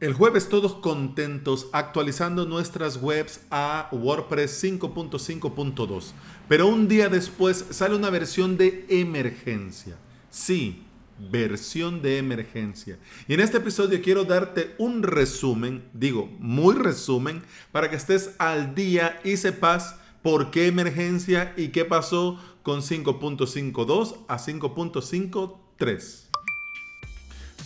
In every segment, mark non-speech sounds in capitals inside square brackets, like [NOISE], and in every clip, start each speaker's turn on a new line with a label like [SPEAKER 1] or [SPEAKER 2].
[SPEAKER 1] El jueves todos contentos actualizando nuestras webs a WordPress 5.5.2, pero un día después sale una versión de emergencia. Sí, versión de emergencia. Y en este episodio quiero darte un resumen, digo, muy resumen, para que estés al día y sepas por qué emergencia y qué pasó con 5.52 a 5.53.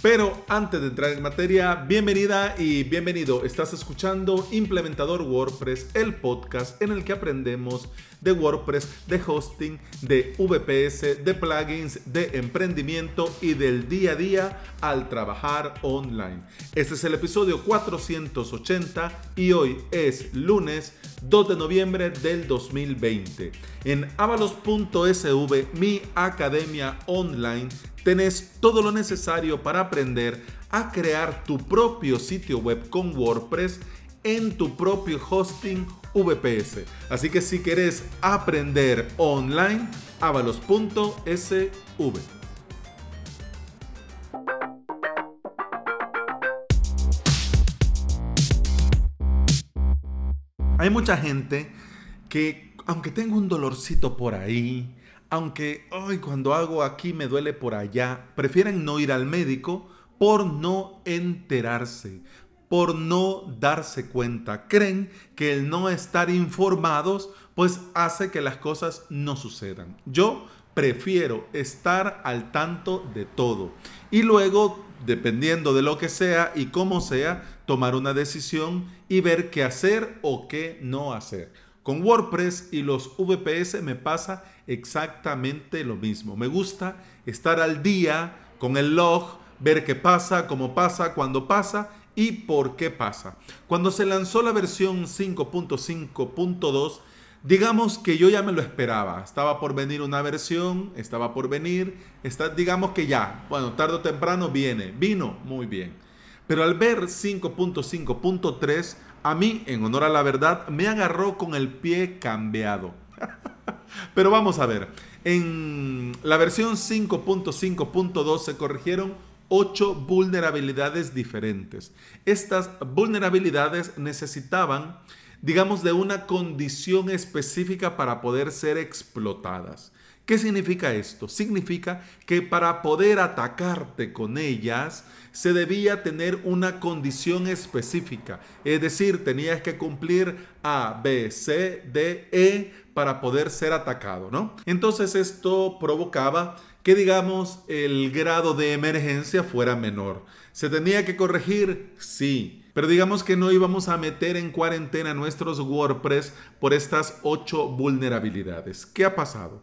[SPEAKER 1] Pero antes de entrar en materia, bienvenida y bienvenido. Estás escuchando Implementador WordPress, el podcast en el que aprendemos de WordPress, de hosting, de VPS, de plugins, de emprendimiento y del día a día al trabajar online. Este es el episodio 480 y hoy es lunes 2 de noviembre del 2020. En avalos.sv, mi academia online, tenés todo lo necesario para aprender a crear tu propio sitio web con WordPress en tu propio hosting VPS. Así que si querés aprender online, avalos.sv. Hay mucha gente que, aunque tengo un dolorcito por ahí, aunque hoy cuando hago aquí me duele por allá, prefieren no ir al médico por no enterarse, por no darse cuenta. Creen que el no estar informados pues hace que las cosas no sucedan. Yo prefiero estar al tanto de todo y luego, dependiendo de lo que sea y cómo sea, tomar una decisión y ver qué hacer o qué no hacer. Con WordPress y los VPS me pasa exactamente lo mismo. Me gusta estar al día con el log, ver qué pasa, cómo pasa, cuándo pasa y por qué pasa. Cuando se lanzó la versión 5.5.2, digamos que yo ya me lo esperaba. Estaba por venir una versión, estaba por venir, está, digamos que ya, bueno, tarde o temprano viene, vino muy bien. Pero al ver 5.5.3, a mí, en honor a la verdad, me agarró con el pie cambiado. [LAUGHS] Pero vamos a ver, en la versión 5.5.2 se corrigieron 8 vulnerabilidades diferentes. Estas vulnerabilidades necesitaban, digamos, de una condición específica para poder ser explotadas. ¿Qué significa esto? Significa que para poder atacarte con ellas se debía tener una condición específica. Es decir, tenías que cumplir A, B, C, D, E para poder ser atacado, ¿no? Entonces esto provocaba que digamos el grado de emergencia fuera menor. ¿Se tenía que corregir? Sí. Pero digamos que no íbamos a meter en cuarentena nuestros WordPress por estas ocho vulnerabilidades. ¿Qué ha pasado?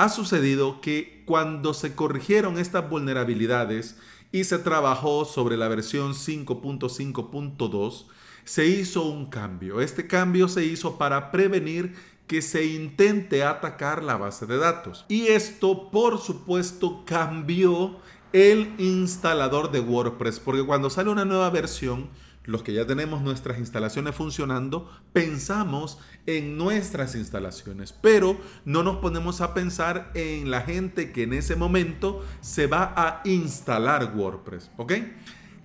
[SPEAKER 1] ha sucedido que cuando se corrigieron estas vulnerabilidades y se trabajó sobre la versión 5.5.2, se hizo un cambio. Este cambio se hizo para prevenir que se intente atacar la base de datos. Y esto, por supuesto, cambió el instalador de WordPress, porque cuando sale una nueva versión, los que ya tenemos nuestras instalaciones funcionando, pensamos en nuestras instalaciones, pero no nos ponemos a pensar en la gente que en ese momento se va a instalar WordPress, ¿ok?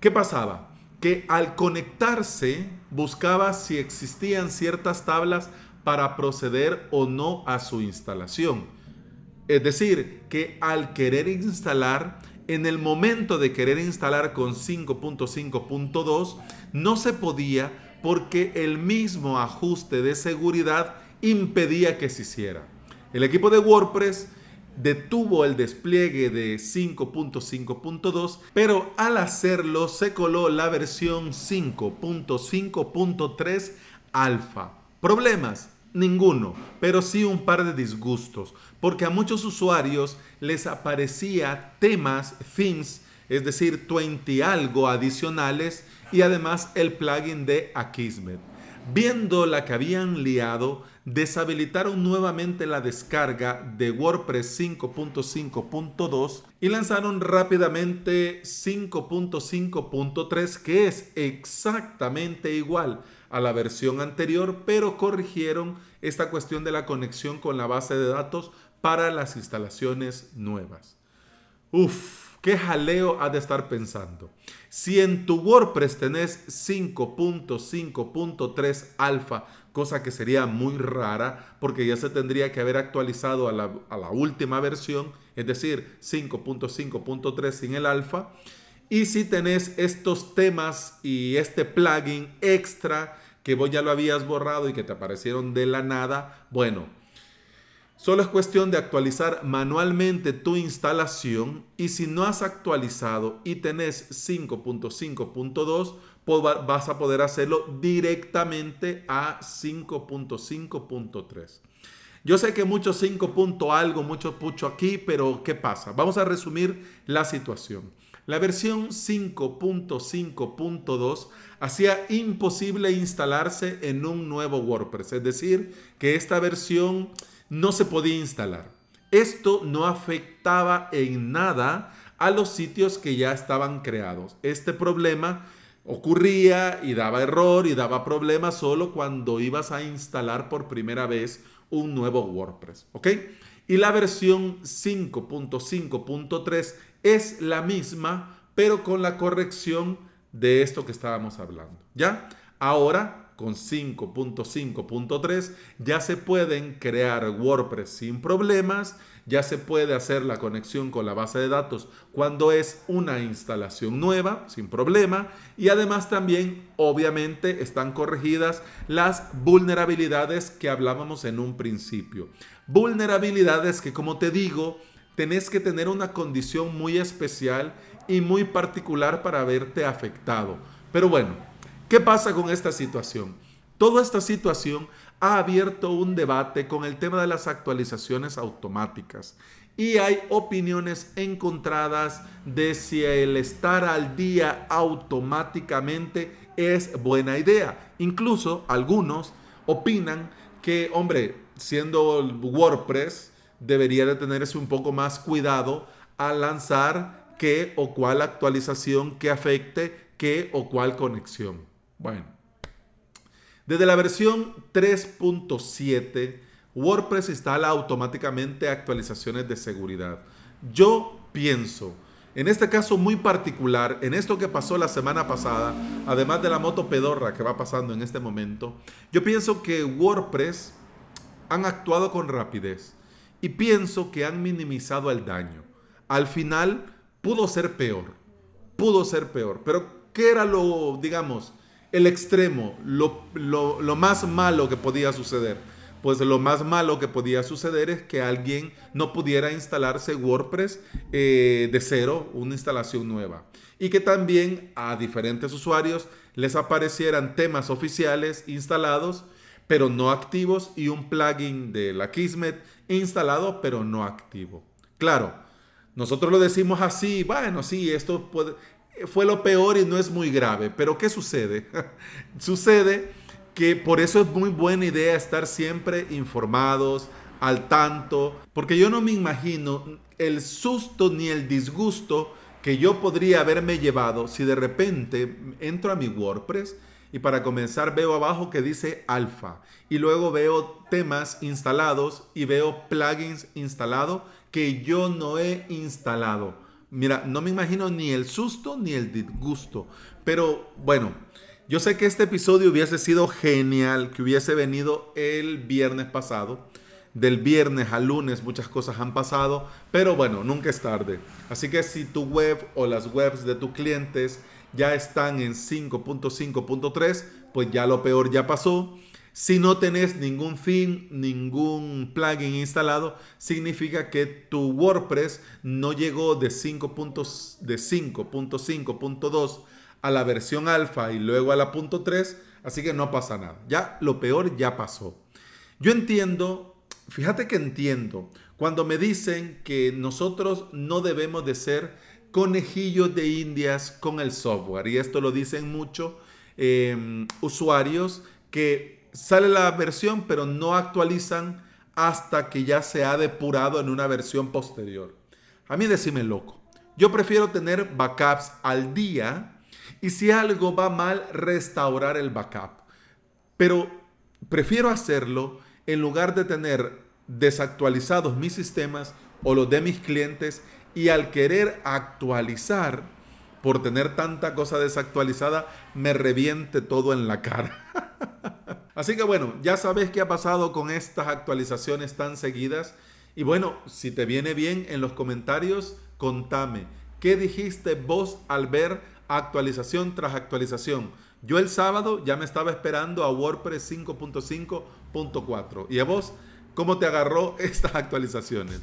[SPEAKER 1] ¿Qué pasaba? Que al conectarse buscaba si existían ciertas tablas para proceder o no a su instalación. Es decir, que al querer instalar, en el momento de querer instalar con 5.5.2, no se podía porque el mismo ajuste de seguridad impedía que se hiciera. El equipo de WordPress detuvo el despliegue de 5.5.2, pero al hacerlo se coló la versión 5.5.3 alfa. Problemas, ninguno, pero sí un par de disgustos, porque a muchos usuarios les aparecía temas, themes, es decir, 20 algo adicionales y además el plugin de Akismet. Viendo la que habían liado, deshabilitaron nuevamente la descarga de WordPress 5.5.2 y lanzaron rápidamente 5.5.3 que es exactamente igual a la versión anterior, pero corrigieron esta cuestión de la conexión con la base de datos para las instalaciones nuevas. Uf, ¿qué jaleo has de estar pensando? Si en tu WordPress tenés 5.5.3 alfa, cosa que sería muy rara porque ya se tendría que haber actualizado a la, a la última versión, es decir, 5.5.3 sin el alfa. Y si tenés estos temas y este plugin extra que vos ya lo habías borrado y que te aparecieron de la nada, bueno, Solo es cuestión de actualizar manualmente tu instalación y si no has actualizado y tenés 5.5.2, pues vas a poder hacerlo directamente a 5.5.3. Yo sé que muchos 5. algo, mucho pucho aquí, pero ¿qué pasa? Vamos a resumir la situación. La versión 5.5.2 hacía imposible instalarse en un nuevo WordPress, es decir, que esta versión no se podía instalar. Esto no afectaba en nada a los sitios que ya estaban creados. Este problema ocurría y daba error y daba problemas solo cuando ibas a instalar por primera vez un nuevo WordPress. ¿Ok? Y la versión 5.5.3 es la misma, pero con la corrección de esto que estábamos hablando. ¿Ya? Ahora con 5.5.3 ya se pueden crear WordPress sin problemas, ya se puede hacer la conexión con la base de datos cuando es una instalación nueva, sin problema, y además también obviamente están corregidas las vulnerabilidades que hablábamos en un principio. Vulnerabilidades que como te digo, tenés que tener una condición muy especial y muy particular para verte afectado. Pero bueno, ¿Qué pasa con esta situación? Toda esta situación ha abierto un debate con el tema de las actualizaciones automáticas y hay opiniones encontradas de si el estar al día automáticamente es buena idea. Incluso algunos opinan que, hombre, siendo WordPress, debería de tenerse un poco más cuidado al lanzar qué o cuál actualización que afecte qué o cuál conexión. Bueno, desde la versión 3.7, WordPress instala automáticamente actualizaciones de seguridad. Yo pienso, en este caso muy particular, en esto que pasó la semana pasada, además de la moto pedorra que va pasando en este momento, yo pienso que WordPress han actuado con rapidez y pienso que han minimizado el daño. Al final pudo ser peor, pudo ser peor, pero ¿qué era lo, digamos, el extremo, lo, más malo que podía suceder. Pues lo más malo que podía suceder es que alguien no pudiera instalarse WordPress eh, de cero, una instalación nueva. Y que también a diferentes usuarios les aparecieran temas oficiales instalados, pero no activos, y un plugin de la Kismet instalado, pero no activo. Claro, nosotros lo decimos así, bueno, sí, esto fue lo peor y no es muy grave. Pero ¿qué sucede? [LAUGHS] sucede que por eso es muy buena idea estar siempre informados, al tanto, porque yo no me imagino el susto ni el disgusto que yo podría haberme llevado si de repente entro a mi WordPress y para comenzar veo abajo que dice alfa y luego veo temas instalados y veo plugins instalados que yo no he instalado. Mira, no me imagino ni el susto ni el disgusto. Pero bueno, yo sé que este episodio hubiese sido genial, que hubiese venido el viernes pasado. Del viernes al lunes muchas cosas han pasado, pero bueno, nunca es tarde. Así que si tu web o las webs de tus clientes ya están en 5.5.3, pues ya lo peor ya pasó. Si no tenés ningún fin, ningún plugin instalado, significa que tu WordPress no llegó de 5.5.2 a la versión alfa y luego a la punto 3, así que no pasa nada. Ya lo peor ya pasó. Yo entiendo, fíjate que entiendo, cuando me dicen que nosotros no debemos de ser conejillos de indias con el software, y esto lo dicen muchos em, usuarios que sale la versión, pero no actualizan hasta que ya se ha depurado en una versión posterior. A mí decime loco. Yo prefiero tener backups al día y si algo va mal, restaurar el backup. Pero prefiero hacerlo en lugar de tener desactualizados mis sistemas o los de mis clientes y al querer actualizar, por tener tanta cosa desactualizada, me reviente todo en la cara. [LAUGHS] Así que bueno, ya sabes qué ha pasado con estas actualizaciones tan seguidas. Y bueno, si te viene bien en los comentarios, contame. ¿Qué dijiste vos al ver actualización tras actualización? Yo el sábado ya me estaba esperando a WordPress 5.5.4. ¿Y a vos cómo te agarró [LAUGHS] estas actualizaciones?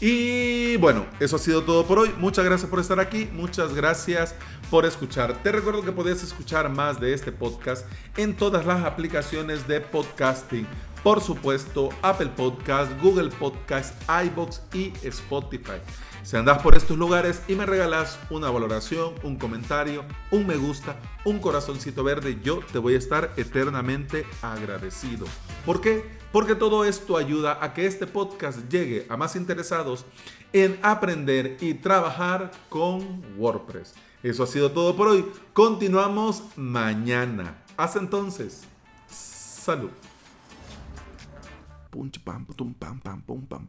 [SPEAKER 1] Y bueno, eso ha sido todo por hoy. Muchas gracias por estar aquí. Muchas gracias por escuchar. Te recuerdo que podés escuchar más de este podcast en todas las aplicaciones de podcasting. Por supuesto, Apple Podcast, Google Podcast, iBox y Spotify. Si andas por estos lugares y me regalas una valoración, un comentario, un me gusta, un corazoncito verde, yo te voy a estar eternamente agradecido. ¿Por qué? porque todo esto ayuda a que este podcast llegue a más interesados en aprender y trabajar con WordPress. Eso ha sido todo por hoy. Continuamos mañana. Hasta entonces. Salud. Pam pam pam pam pam